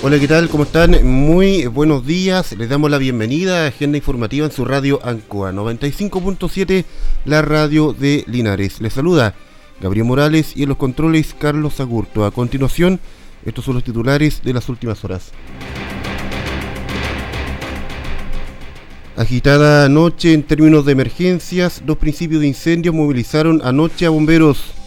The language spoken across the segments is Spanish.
Hola, ¿qué tal? ¿Cómo están? Muy buenos días. Les damos la bienvenida a Agenda Informativa en su radio Ancoa 95.7, la radio de Linares. Les saluda Gabriel Morales y en los controles Carlos Agurto. A continuación, estos son los titulares de las últimas horas. Agitada noche en términos de emergencias, dos principios de incendio movilizaron anoche a bomberos.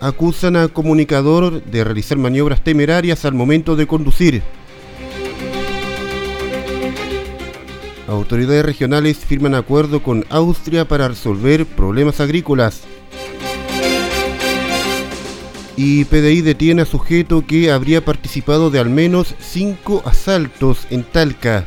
Acusan a comunicador de realizar maniobras temerarias al momento de conducir. Autoridades regionales firman acuerdo con Austria para resolver problemas agrícolas. Y PDI detiene a sujeto que habría participado de al menos cinco asaltos en Talca.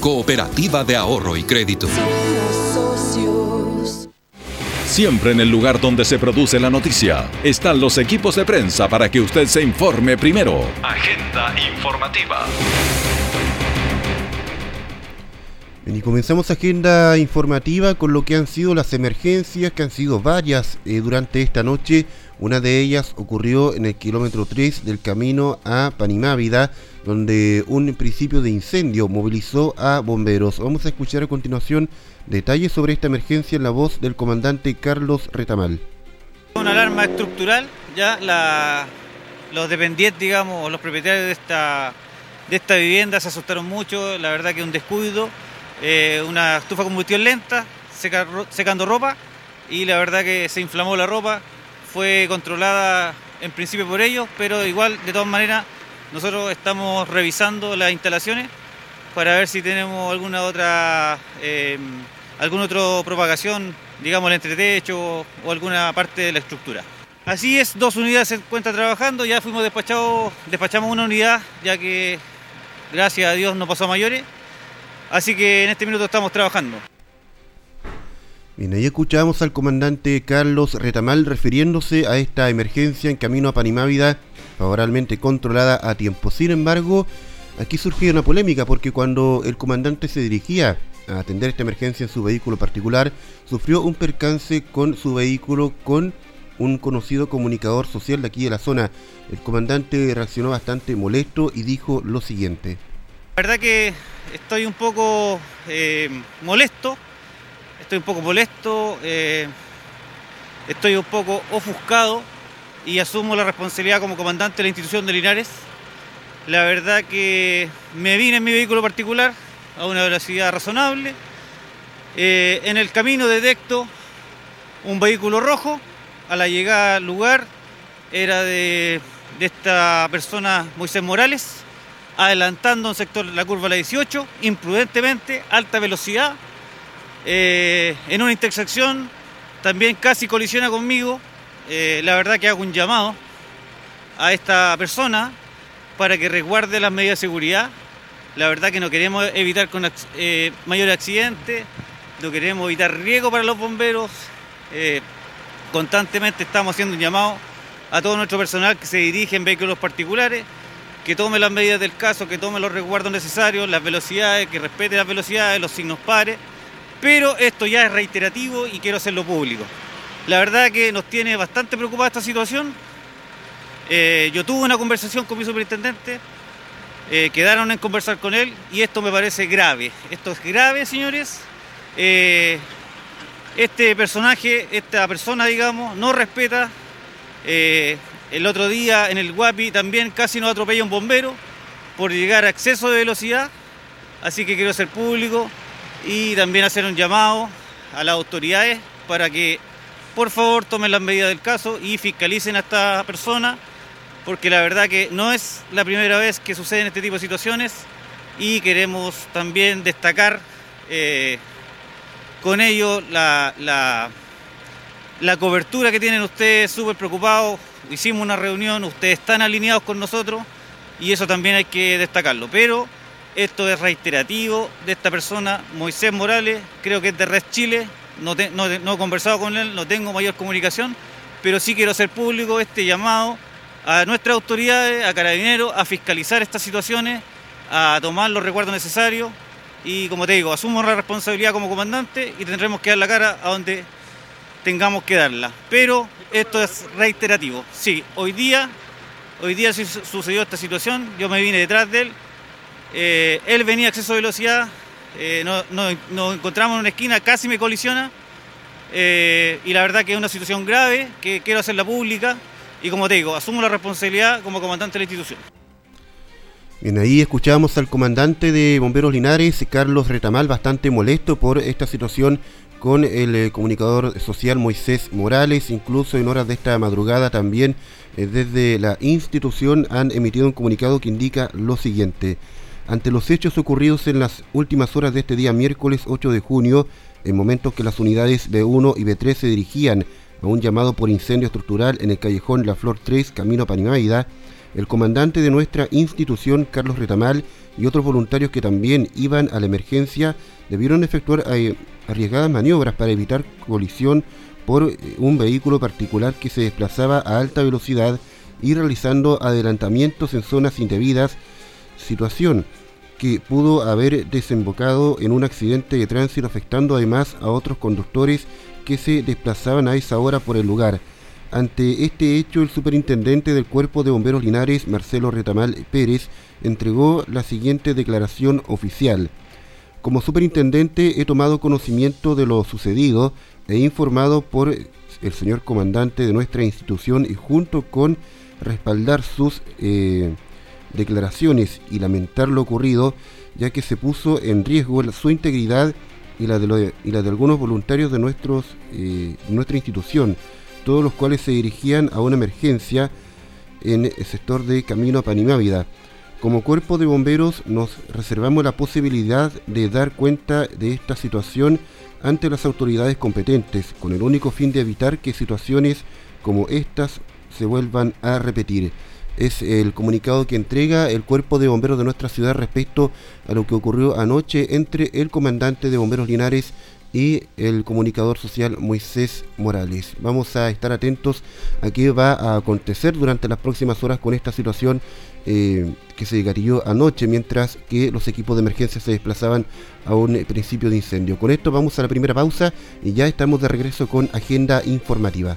Cooperativa de Ahorro y Crédito. Siempre en el lugar donde se produce la noticia están los equipos de prensa para que usted se informe primero. Agenda informativa. y comenzamos agenda informativa con lo que han sido las emergencias, que han sido varias eh, durante esta noche. Una de ellas ocurrió en el kilómetro 3 del camino a Panimávida, donde un principio de incendio movilizó a bomberos. Vamos a escuchar a continuación detalles sobre esta emergencia en la voz del comandante Carlos Retamal. Una alarma estructural, ya los dependientes, digamos, los propietarios de esta, de esta vivienda se asustaron mucho, la verdad que un descuido, eh, una estufa de combustión lenta, secando ropa y la verdad que se inflamó la ropa, fue controlada en principio por ellos, pero igual de todas maneras nosotros estamos revisando las instalaciones para ver si tenemos alguna otra, eh, alguna otra propagación, digamos el entretecho o alguna parte de la estructura. Así es, dos unidades se encuentran trabajando, ya fuimos despachados, despachamos una unidad, ya que gracias a Dios no pasó a mayores, así que en este minuto estamos trabajando. Bien, ahí escuchamos al comandante Carlos Retamal refiriéndose a esta emergencia en camino a Panimávida favorablemente controlada a tiempo. Sin embargo, aquí surgió una polémica porque cuando el comandante se dirigía a atender esta emergencia en su vehículo particular, sufrió un percance con su vehículo con un conocido comunicador social de aquí de la zona. El comandante reaccionó bastante molesto y dijo lo siguiente. La verdad que estoy un poco eh, molesto, estoy un poco molesto, eh, estoy un poco ofuscado y asumo la responsabilidad como comandante de la institución de Linares. La verdad que me vine en mi vehículo particular a una velocidad razonable. Eh, en el camino detecto un vehículo rojo. A la llegada al lugar era de, esta persona Moisés Morales, adelantando un sector de la curva la 18, imprudentemente, alta velocidad. Eh, en una intersección también casi colisiona conmigo eh, la verdad que hago un llamado a esta persona para que resguarde las medidas de seguridad. La verdad que no queremos evitar con, eh, mayores accidentes, no queremos evitar riesgo para los bomberos. Eh, constantemente estamos haciendo un llamado a todo nuestro personal que se dirige en vehículos particulares, que tome las medidas del caso, que tome los resguardos necesarios, las velocidades, que respete las velocidades, los signos pares. Pero esto ya es reiterativo y quiero hacerlo público. La verdad que nos tiene bastante preocupada esta situación. Eh, yo tuve una conversación con mi superintendente, eh, quedaron en conversar con él y esto me parece grave. Esto es grave, señores. Eh, este personaje, esta persona, digamos, no respeta. el otro día en el Guapi también casi nos atropella un bombero por llegar a exceso de velocidad. Así que quiero ser público y también hacer un llamado a las autoridades para que por favor tomen las medidas del caso y fiscalicen a esta persona, porque la verdad que no es la primera vez que suceden este tipo de situaciones y queremos también destacar eh, con ello la, la, la cobertura que tienen ustedes, súper preocupados. Hicimos una reunión, ustedes están alineados con nosotros y eso también hay que destacarlo. Pero esto es reiterativo de esta persona, Moisés Morales, creo que es de Red Chile, no, he conversado con él, no tengo mayor comunicación, pero sí quiero hacer público este llamado a nuestras autoridades, a carabineros, a fiscalizar estas situaciones, a tomar los recuerdos necesarios y como te digo, asumo la responsabilidad como comandante y tendremos que dar la cara a donde tengamos que darla. Pero esto es reiterativo. Sí, hoy día, hoy día sucedió esta situación, yo me vine detrás de él, eh, él venía a exceso de velocidad, eh, nos encontramos en una esquina, casi me colisiona. Eh, y la verdad que es una situación grave que quiero hacerla pública y como te digo, asumo la responsabilidad como comandante de la institución. Bien, ahí escuchamos al comandante de Bomberos Linares, Carlos Retamal, bastante molesto por esta situación con el eh, comunicador social Moisés Morales, incluso en horas de esta madrugada también desde la institución han emitido un comunicado que indica lo siguiente. Ante los hechos ocurridos en las últimas horas de este día miércoles 8 de junio, en momentos que las unidades B1 y B3 se dirigían a un llamado por incendio estructural en el callejón La Flor 3, camino a Panimaida, el comandante de nuestra institución, Carlos Retamal, y otros voluntarios que también iban a la emergencia debieron efectuar eh, arriesgadas maniobras para evitar colisión por eh, un vehículo particular que se desplazaba a alta velocidad y realizando adelantamientos en zonas indebidas, situación que pudo haber desembocado en un accidente de tránsito afectando además a otros conductores que se desplazaban a esa hora por el lugar. Ante este hecho, el superintendente del Cuerpo de Bomberos Linares, Marcelo Retamal Pérez, entregó la siguiente declaración oficial. Como superintendente he tomado conocimiento de lo sucedido e informado por el señor comandante de nuestra institución y junto con respaldar sus eh, declaraciones y lamentar lo ocurrido, ya que se puso en riesgo su integridad y la de, algunos voluntarios de eh, nuestra institución, todos los cuales se dirigían a una emergencia en el sector de Camino a Panimávida. Como cuerpo de bomberos nos reservamos la posibilidad de dar cuenta de esta situación ante las autoridades competentes, con el único fin de evitar que situaciones como estas se vuelvan a repetir es el comunicado que entrega el cuerpo de bomberos de nuestra ciudad respecto a lo que ocurrió anoche entre el comandante de bomberos Linares y el comunicador social Moisés Morales. Vamos a estar atentos a qué va a acontecer durante las próximas horas con esta situación eh, que se gatilló anoche mientras que los equipos de emergencia se desplazaban a un principio de incendio. Con esto vamos a la primera pausa y ya estamos de regreso con agenda informativa.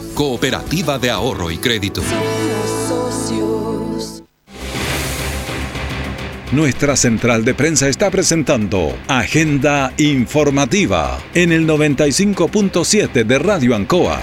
Cooperativa de Ahorro y Crédito. Nuestra central de prensa está presentando Agenda Informativa en el 95.7 de Radio Ancoa.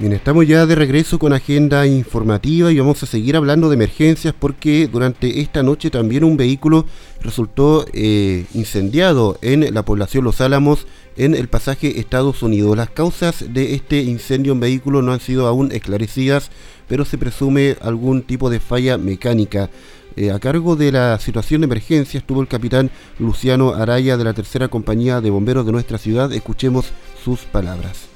Bien, estamos ya de regreso con agenda informativa y vamos a seguir hablando de emergencias porque durante esta noche también un vehículo resultó eh, incendiado en la población Los Álamos en el pasaje Estados Unidos. Las causas de este incendio en vehículo no han sido aún esclarecidas, pero se presume algún tipo de falla mecánica. Eh, a cargo de la situación de emergencia estuvo el capitán Luciano Araya de la tercera compañía de bomberos de nuestra ciudad. Escuchemos sus palabras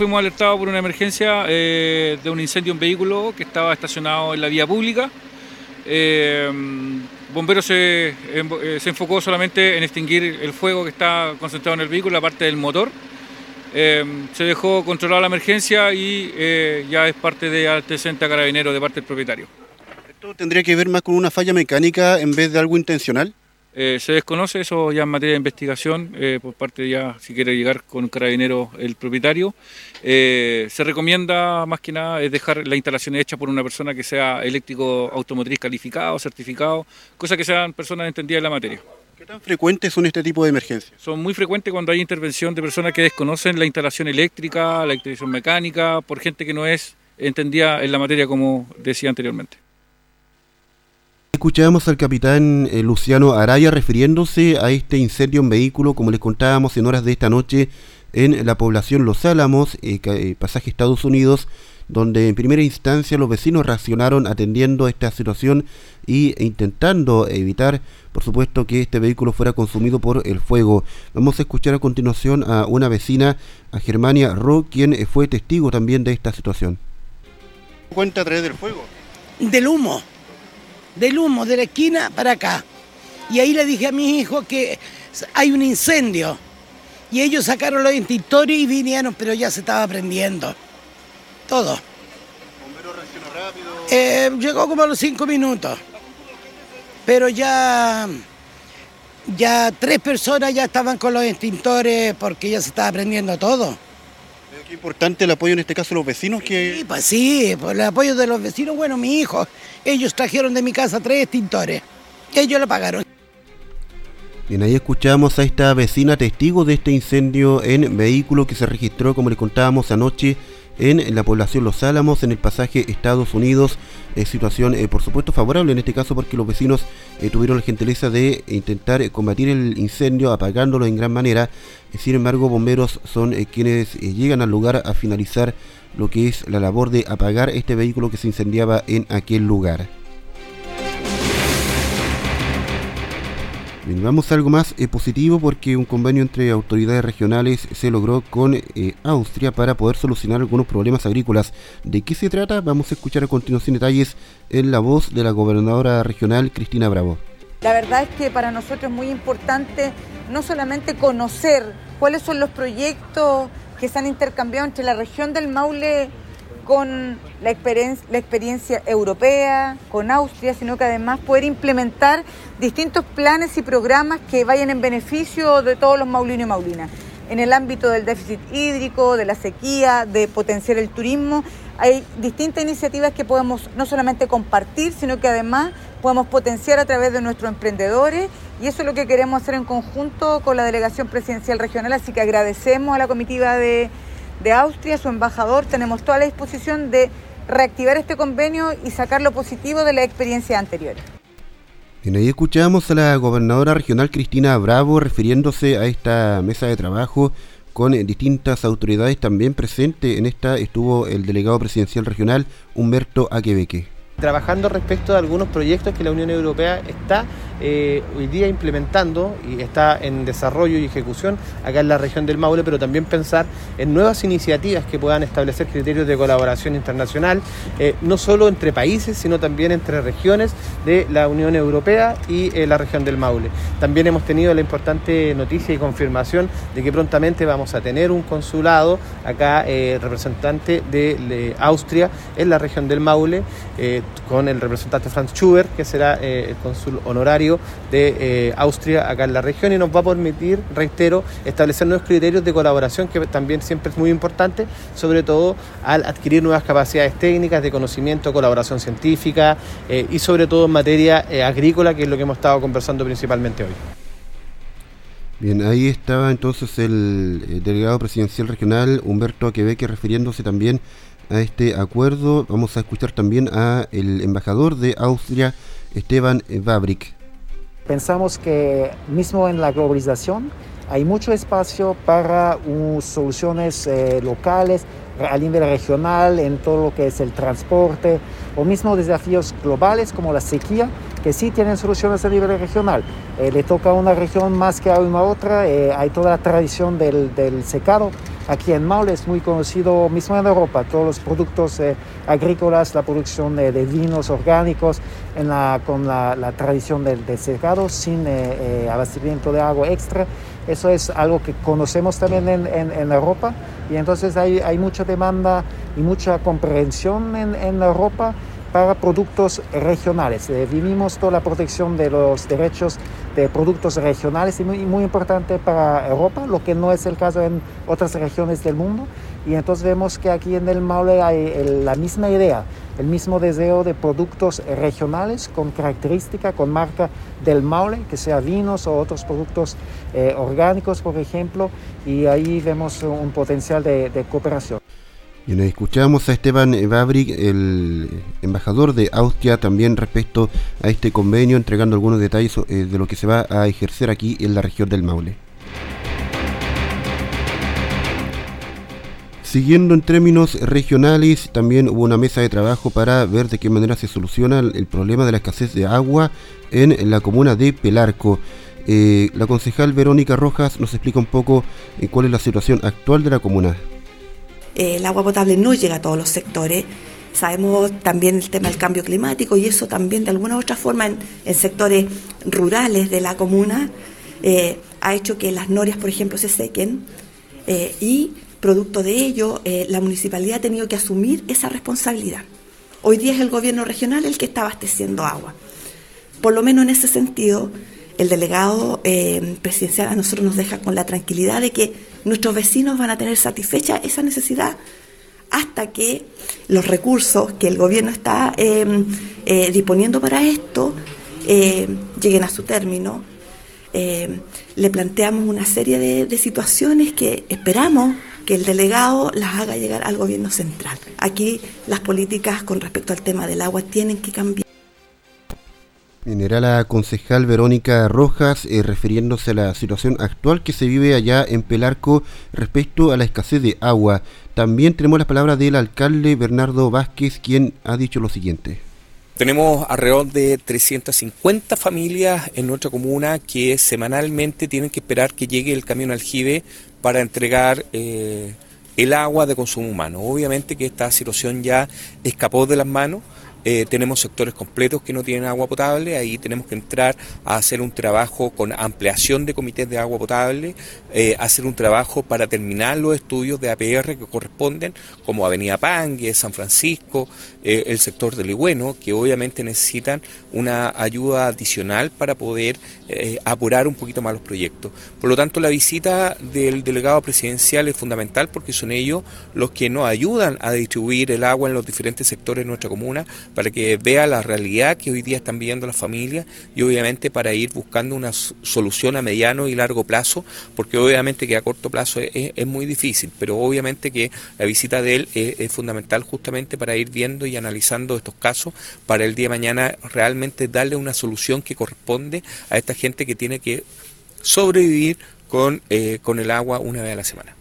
fuimos alertados por una emergencia eh, de un incendio en vehículo que estaba estacionado en la vía pública. Eh, bomberos se, eh, se, enfocó solamente en extinguir el fuego que está concentrado en el vehículo, la parte del motor. se dejó controlar la emergencia y ya es parte de antecedente a carabinero de parte del propietario. ¿Esto tendría que ver más con una falla mecánica en vez de algo intencional? Eh, se desconoce eso ya en materia de investigación, eh, por parte ya, si quiere llegar con carabinero el propietario. Eh, se recomienda más que nada es dejar la instalación hecha por una persona que sea eléctrico automotriz calificado, certificado, cosa que sean personas entendidas en la materia. ¿Qué tan frecuentes son este tipo de emergencias? Son muy frecuentes cuando hay intervención de personas que desconocen la instalación eléctrica, la instalación mecánica, por gente que no es entendida en la materia como decía anteriormente. Escuchábamos al capitán eh, Luciano Araya refiriéndose a este incendio en vehículo, como les contábamos en horas de esta noche, en la población Los Álamos, eh, eh, pasaje Estados Unidos, donde en primera instancia los vecinos reaccionaron atendiendo esta situación e intentando evitar, por supuesto, que este vehículo fuera consumido por el fuego. Vamos a escuchar a continuación a una vecina, a Germania Ro, quien fue testigo también de esta situación. ¿Cuenta a través del fuego? Del humo del humo de la esquina para acá. Y ahí le dije a mis hijos que hay un incendio. Y ellos sacaron los extintores y vinieron, pero ya se estaba prendiendo. Todo. ¿Bombero reaccionó rápido? Eh, llegó como a los cinco minutos. Pero ya, ya tres personas ya estaban con los extintores porque ya se estaba prendiendo todo. Qué importante el apoyo en este caso de los vecinos que... Sí, pues sí, por el apoyo de los vecinos, bueno, mi hijo, ellos trajeron de mi casa tres extintores, ellos lo pagaron. Bien, ahí escuchamos a esta vecina testigo de este incendio en vehículo que se registró, como le contábamos anoche, en la población Los Álamos, en el pasaje Estados Unidos. situación, eh, por supuesto, favorable en este caso porque los vecinos eh, tuvieron la gentileza de intentar combatir el incendio apagándolo en gran manera. sin embargo, bomberos son eh, quienes llegan al lugar a finalizar lo que es la labor de apagar este vehículo que se incendiaba en aquel lugar. Vamos a algo más eh, positivo porque un convenio entre autoridades regionales se logró con eh, Austria para poder solucionar algunos problemas agrícolas. ¿De qué se trata? Vamos a escuchar a continuación detalles en la voz de la gobernadora regional Cristina Bravo. La verdad es que para nosotros es muy importante no solamente conocer cuáles son los proyectos que se han intercambiado entre la región del Maule con la experiencia, la experiencia europea, con Austria, sino que además poder implementar distintos planes y programas que vayan en beneficio de todos los maulinos y maulinas. En el ámbito del déficit hídrico, de la sequía, de potenciar el turismo, hay distintas iniciativas que podemos no solamente compartir, sino que además podemos potenciar a través de nuestros emprendedores y eso es lo que queremos hacer en conjunto con la Delegación Presidencial Regional, así que agradecemos a la comitiva de de Austria, su embajador, tenemos toda la disposición de reactivar este convenio y sacar lo positivo de la experiencia anterior. Bien, ahí escuchamos a la gobernadora regional Cristina Bravo refiriéndose a esta mesa de trabajo con distintas autoridades también presentes. En esta estuvo el delegado presidencial regional Humberto Aquebeque. Trabajando respecto a algunos proyectos que la Unión Europea está eh, hoy día implementando y está en desarrollo y ejecución acá en la región del Maule, pero también pensar en nuevas iniciativas que puedan establecer criterios de colaboración internacional, eh, no solo entre países, sino también entre regiones de la Unión Europea y eh, la región del Maule. También hemos tenido la importante noticia y confirmación de que prontamente vamos a tener un consulado acá representante de, Austria en la región del Maule, con el representante Franz Schubert, que será el cónsul honorario de eh, Austria acá en la región y nos va a permitir, reitero, establecer nuevos criterios de colaboración que también siempre es muy importante, sobre todo al adquirir nuevas capacidades técnicas de conocimiento, colaboración científica eh, y sobre todo en materia eh, agrícola, que es lo que hemos estado conversando principalmente hoy. Bien, ahí estaba entonces el, delegado presidencial regional Humberto Aquebeque refiriéndose también a este acuerdo. Vamos a escuchar también a el embajador de Austria, Esteban Babrik. Pensamos que mismo en la globalización hay mucho espacio para soluciones eh, locales, a nivel regional, en todo lo que es el transporte, o mismo desafíos globales como la sequía, que sí tienen soluciones a nivel regional. Eh, le toca a una región más que a una otra, eh, hay toda la tradición del, del secado, Aquí en Maule es muy conocido, mismo en Europa, todos los productos eh, agrícolas, la producción de, vinos orgánicos, con la, tradición del, secado, sin eh, eh, abastecimiento de agua extra. Eso es algo que conocemos también en, Europa y entonces hay, mucha demanda y mucha comprensión en, en Europa para productos regionales. Eh, vivimos toda la protección de los derechos de productos regionales y muy, muy, importante para Europa, lo que no es el caso en otras regiones del mundo. Y entonces vemos que aquí en el Maule hay la misma idea, el mismo deseo de productos regionales con característica, con marca del Maule, que sea vinos o otros productos eh, orgánicos, por ejemplo, y ahí vemos un potencial de, cooperación. Y nos escuchamos a Esteban Babrik, el embajador de Austria, también respecto a este convenio, entregando algunos detalles eh, de lo que se va a ejercer aquí en la región del Maule. Siguiendo en términos regionales, también hubo una mesa de trabajo para ver de qué manera se soluciona el problema de la escasez de agua en la comuna de Pelarco. Eh, la concejal Verónica Rojas nos explica un poco eh, cuál es la situación actual de la comuna. Eh, el agua potable no llega a todos los sectores. Sabemos también el tema del cambio climático y eso también de alguna u otra forma en, sectores rurales de la comuna eh, ha hecho que las norias, por ejemplo, se sequen eh, y producto de ello la municipalidad ha tenido que asumir esa responsabilidad. Hoy día es el gobierno regional el que está abasteciendo agua. Por lo menos en ese sentido, el delegado presidencial a nosotros nos deja con la tranquilidad de que nuestros vecinos van a tener satisfecha esa necesidad hasta que los recursos que el gobierno está eh, disponiendo para esto eh, lleguen a su término. Le planteamos una serie de situaciones que esperamos que el delegado las haga llegar al gobierno central. Aquí las políticas con respecto al tema del agua tienen que cambiar. Era la concejal Verónica Rojas eh, refiriéndose a la situación actual que se vive allá en Pelarco respecto a la escasez de agua. También tenemos las palabras del alcalde Bernardo Vázquez, quien ha dicho lo siguiente. Tenemos alrededor de 350 familias en nuestra comuna que semanalmente tienen que esperar que llegue el camión aljibe para entregar eh, el agua de consumo humano. Obviamente que esta situación ya escapó de las manos. Eh, tenemos sectores completos que no tienen agua potable, ahí tenemos que entrar a hacer un trabajo con ampliación de comités de agua potable, eh, hacer un trabajo para terminar los estudios de APR que corresponden, como Avenida Pangue, San Francisco, eh, el sector de Ligüeno, que obviamente necesitan una ayuda adicional para poder apurar un poquito más los proyectos. Por lo tanto, la visita del delegado presidencial es fundamental porque son ellos los que nos ayudan a distribuir el agua en los diferentes sectores de nuestra comuna para que vea la realidad que hoy día están viviendo las familias y obviamente para ir buscando una solución a mediano y largo plazo, porque obviamente que a corto plazo es, muy difícil, pero obviamente que la visita de él es, fundamental justamente para ir viendo y analizando estos casos para el día de mañana realmente darle una solución que corresponde a esta gente que tiene que sobrevivir con, eh, con el agua una vez a la semana.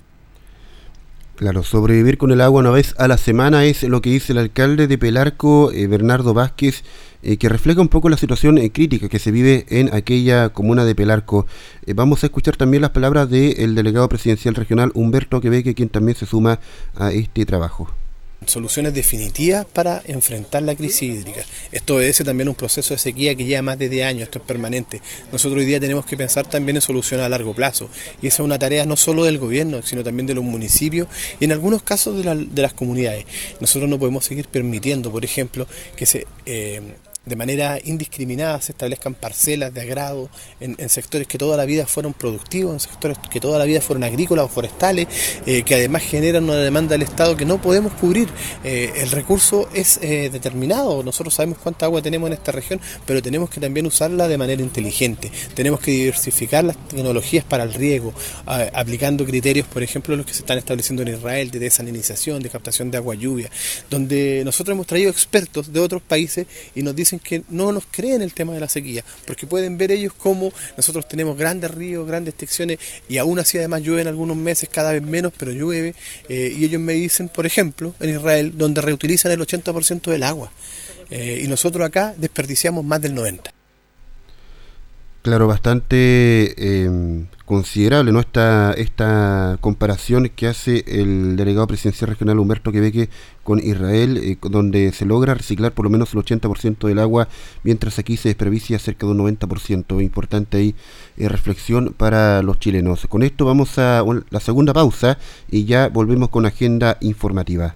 Claro, sobrevivir con el agua una vez a la semana es lo que dice el alcalde de Pelarco, eh, Bernardo Vázquez, eh, que refleja un poco la situación eh, crítica que se vive en aquella comuna de Pelarco. vamos a escuchar también las palabras del delegado presidencial regional Humberto Queveque, quien también se suma a este trabajo soluciones definitivas para enfrentar la crisis hídrica. Esto obedece también a un proceso de sequía que lleva más de 10 años, esto es permanente. Nosotros hoy día tenemos que pensar también en soluciones a largo plazo y esa es una tarea no solo del gobierno, sino también de los municipios y en algunos casos de, las comunidades. Nosotros no podemos seguir permitiendo, por ejemplo, que se... Eh, de manera indiscriminada se establezcan parcelas de agrado en, sectores que toda la vida fueron productivos, en sectores que toda la vida fueron agrícolas o forestales, eh, que además generan una demanda del Estado que no podemos cubrir. Eh, el recurso es eh, determinado, nosotros sabemos cuánta agua tenemos en esta región, pero tenemos que también usarla de manera inteligente. Tenemos que diversificar las tecnologías para el riego, aplicando criterios, por ejemplo, los que se están estableciendo en Israel de desalinización, de captación de agua lluvia, donde nosotros hemos traído expertos de otros países y nos dicen que no nos creen el tema de la sequía, porque pueden ver ellos como nosotros tenemos grandes ríos, grandes extensiones y aún así además llueve en algunos meses, cada vez menos, pero llueve. Eh, y ellos me dicen, por ejemplo, en Israel, donde reutilizan el 80% del agua. Eh, y nosotros acá desperdiciamos más del 90%. Claro, bastante eh, considerable ¿no? esta, esta comparación que hace el delegado presidencial regional Humberto Quebeque con Israel, eh, donde se logra reciclar por lo menos el 80% del agua, mientras aquí se desperdicia cerca de un 90%. Importante ahí eh, reflexión para los chilenos. Con esto vamos a la segunda pausa y ya volvemos con agenda informativa.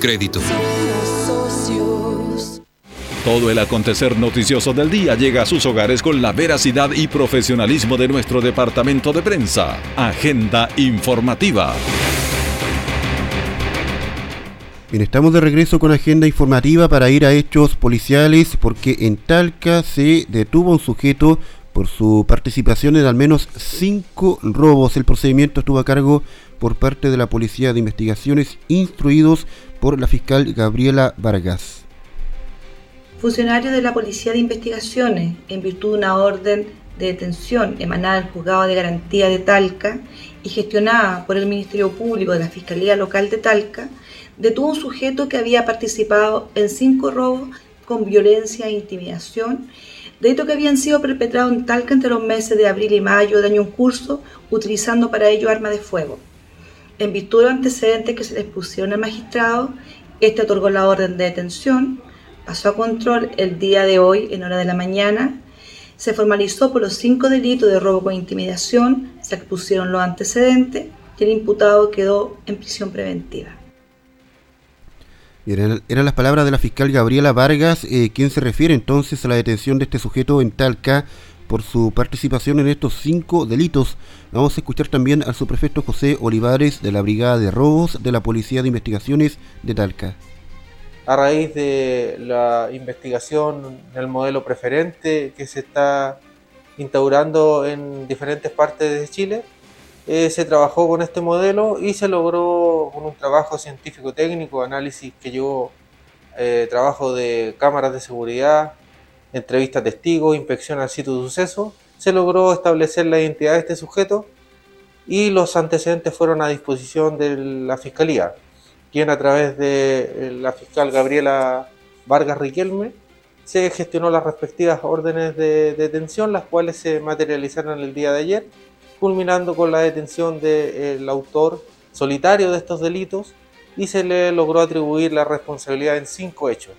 Crédito. Todo el acontecer noticioso del día llega a sus hogares con la veracidad y profesionalismo de nuestro departamento de prensa. Agenda informativa. Bien, estamos de regreso con agenda informativa para ir a hechos policiales porque en Talca se detuvo un sujeto por su participación en al menos cinco robos. El procedimiento estuvo a cargo por parte de la Policía de Investigaciones instruidos por la fiscal Gabriela Vargas. Funcionarios de la Policía de Investigaciones, en virtud de una orden de detención emanada del Juzgado de Garantía de Talca y gestionada por el Ministerio Público de la Fiscalía Local de Talca, detuvo un sujeto que había participado en cinco robos con violencia e intimidación, delitos que habían sido perpetrados en Talca entre los meses de abril y mayo del año en curso, utilizando para ello armas de fuego. En virtud de los antecedentes que se les pusieron al magistrado, este otorgó la orden de detención, pasó a control el día de hoy en hora de la mañana, se formalizó por los cinco delitos de robo con intimidación, se expusieron los antecedentes y el imputado quedó en prisión preventiva. Eran, las palabras de la fiscal Gabriela Vargas, eh, quien se refiere entonces a la detención de este sujeto en Talca por su participación en estos cinco delitos. Vamos a escuchar también al subprefecto José Olivares de la Brigada de Robos de la Policía de Investigaciones de Talca. A raíz de la investigación del modelo preferente que se está instaurando en diferentes partes de Chile, eh, se trabajó con este modelo y se logró con un trabajo científico-técnico, análisis que yo eh, trabajo de cámaras de seguridad, entrevista a testigos, inspección al sitio de suceso, se logró establecer la identidad de este sujeto y los antecedentes fueron a disposición de la Fiscalía, quien a través de eh, la fiscal Gabriela Vargas Riquelme se gestionó las respectivas órdenes de detención, las cuales se materializaron el día de ayer, culminando con la detención del autor solitario de estos delitos y se le logró atribuir la responsabilidad en cinco hechos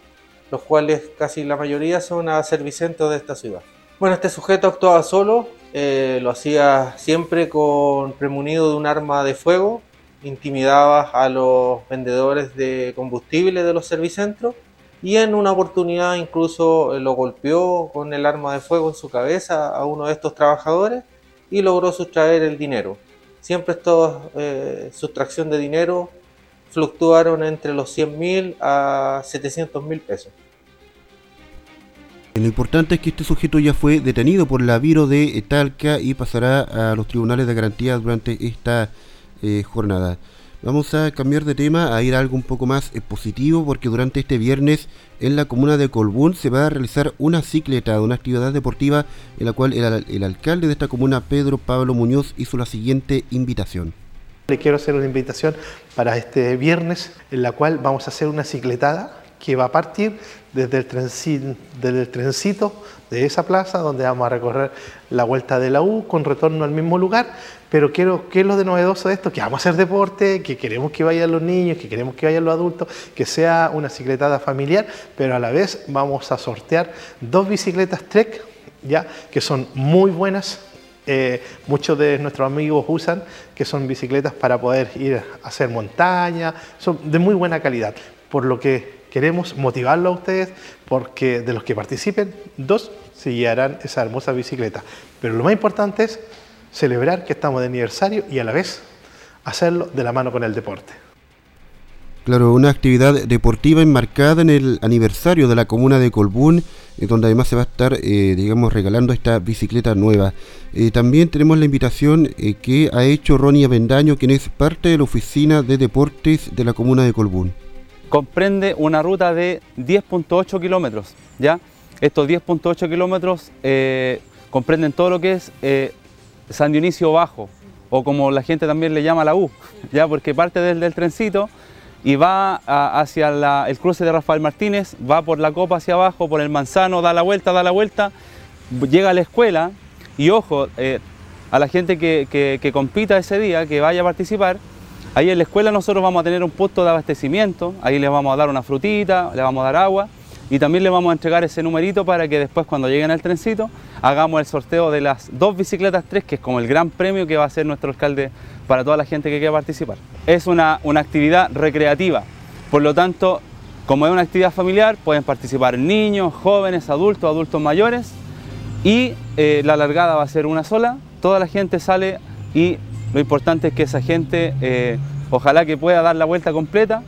los cuales casi la mayoría son a servicentos de esta ciudad. Bueno, este sujeto actuaba solo, eh, lo hacía siempre con premunido de un arma de fuego, intimidaba a los vendedores de combustible de los servicentros y en una oportunidad incluso eh, lo golpeó con el arma de fuego en su cabeza a uno de estos trabajadores y logró sustraer el dinero. Siempre esta eh, sustracción de dinero fluctuaron entre los 100 mil a 700 mil pesos. Lo importante es que este sujeto ya fue detenido por la Viro de Talca y pasará a los tribunales de garantía durante esta eh, jornada. Vamos a cambiar de tema, a ir a algo un poco más eh, positivo, porque durante este viernes en la comuna de Colbún se va a realizar una cicleta, una actividad deportiva en la cual el, el alcalde de esta comuna, Pedro Pablo Muñoz, hizo la siguiente invitación. Le quiero hacer una invitación para este viernes en la cual vamos a hacer una cicletada que va a partir desde el, trencito, de esa plaza donde vamos a recorrer la vuelta de la U con retorno al mismo lugar. Pero quiero, ¿qué es lo de novedoso de esto? Que vamos a hacer deporte, que queremos que vayan los niños, que queremos que vayan los adultos, que sea una cicletada familiar, pero a la vez vamos a sortear dos bicicletas Trek, ya, que son muy buenas, eh, muchos de nuestros amigos usan, que son bicicletas para poder ir a hacer montaña, son de muy buena calidad, por lo que queremos motivarlo a ustedes, porque de los que participen, dos se guiarán esa hermosa bicicleta. Pero lo más importante es celebrar que estamos de aniversario y a la vez hacerlo de la mano con el deporte. Claro, una actividad deportiva enmarcada en el aniversario de la comuna de Colbún, eh, donde además se va a estar, eh, digamos, regalando esta bicicleta nueva. Eh, también tenemos la invitación que ha hecho Ronnie Avendaño, quien es parte de la oficina de deportes de la comuna de Colbún. Comprende una ruta de 10.8 kilómetros, ¿ya? Estos 10.8 kilómetros comprenden todo lo que es San Dionisio Bajo, o como la gente también le llama la U, ¿ya? Porque parte del, del trencito y va hacia el cruce de Rafael Martínez, va por la copa hacia abajo, por el manzano, da la vuelta, da la vuelta, llega a la escuela y ojo, eh, a la gente que, compita ese día, que vaya a participar, ahí en la escuela nosotros vamos a tener un punto de abastecimiento, ahí les vamos a dar una frutita, le vamos a dar agua y también le vamos a entregar ese numerito para que después cuando lleguen al trencito hagamos el sorteo de las dos bicicletas tres, que es como el gran premio que va a hacer nuestro alcalde para toda la gente que quiera participar. Es una, actividad recreativa, por lo tanto, como es una actividad familiar, pueden participar niños, jóvenes, adultos, adultos mayores y eh, la largada va a ser una sola, toda la gente sale y lo importante es que esa gente, eh, ojalá que pueda dar la vuelta completa,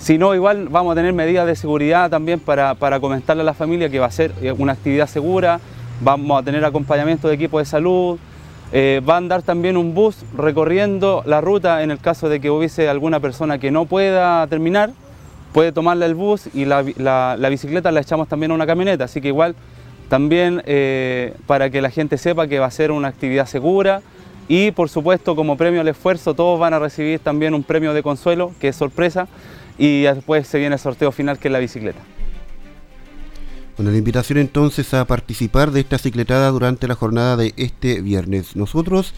si no, igual vamos a tener medidas de seguridad también para, para comentarle a la familia que va a ser eh, una actividad segura, vamos a tener acompañamiento de equipo de salud, eh, va a andar también un bus recorriendo la ruta en el caso de que hubiese alguna persona que no pueda terminar, puede tomarle el bus y la, bicicleta la echamos también a una camioneta, así que igual también eh, para que la gente sepa que va a ser una actividad segura y por supuesto como premio al esfuerzo todos van a recibir también un premio de consuelo que es sorpresa y después se viene el sorteo final que es la bicicleta. Bueno, la invitación entonces a participar de esta cicletada durante la jornada de este viernes. Nosotros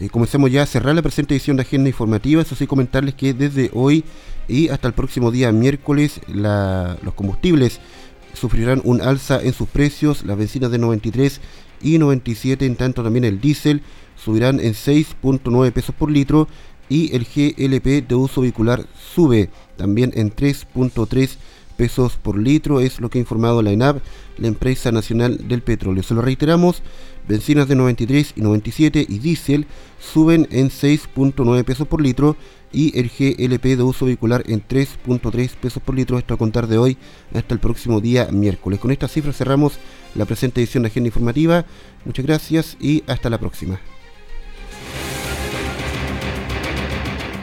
eh, comenzamos ya a cerrar la presente edición de Agenda Informativa, eso sí comentarles que desde hoy y hasta el próximo día miércoles los combustibles sufrirán un alza en sus precios, las bencinas de 93 y 97, en tanto también el diésel subirán en 6.9 pesos por litro y el GLP de uso vehicular sube también en 3.3 pesos por litro, es lo que ha informado la ENAP, la empresa nacional del petróleo. Se lo reiteramos, bencinas de 93 y 97 y diésel suben en 6.9 pesos por litro y el GLP de uso vehicular en 3.3 pesos por litro, esto a contar de hoy hasta el próximo día miércoles. Con estas cifras cerramos la presente edición de Agenda Informativa. Muchas gracias y hasta la próxima.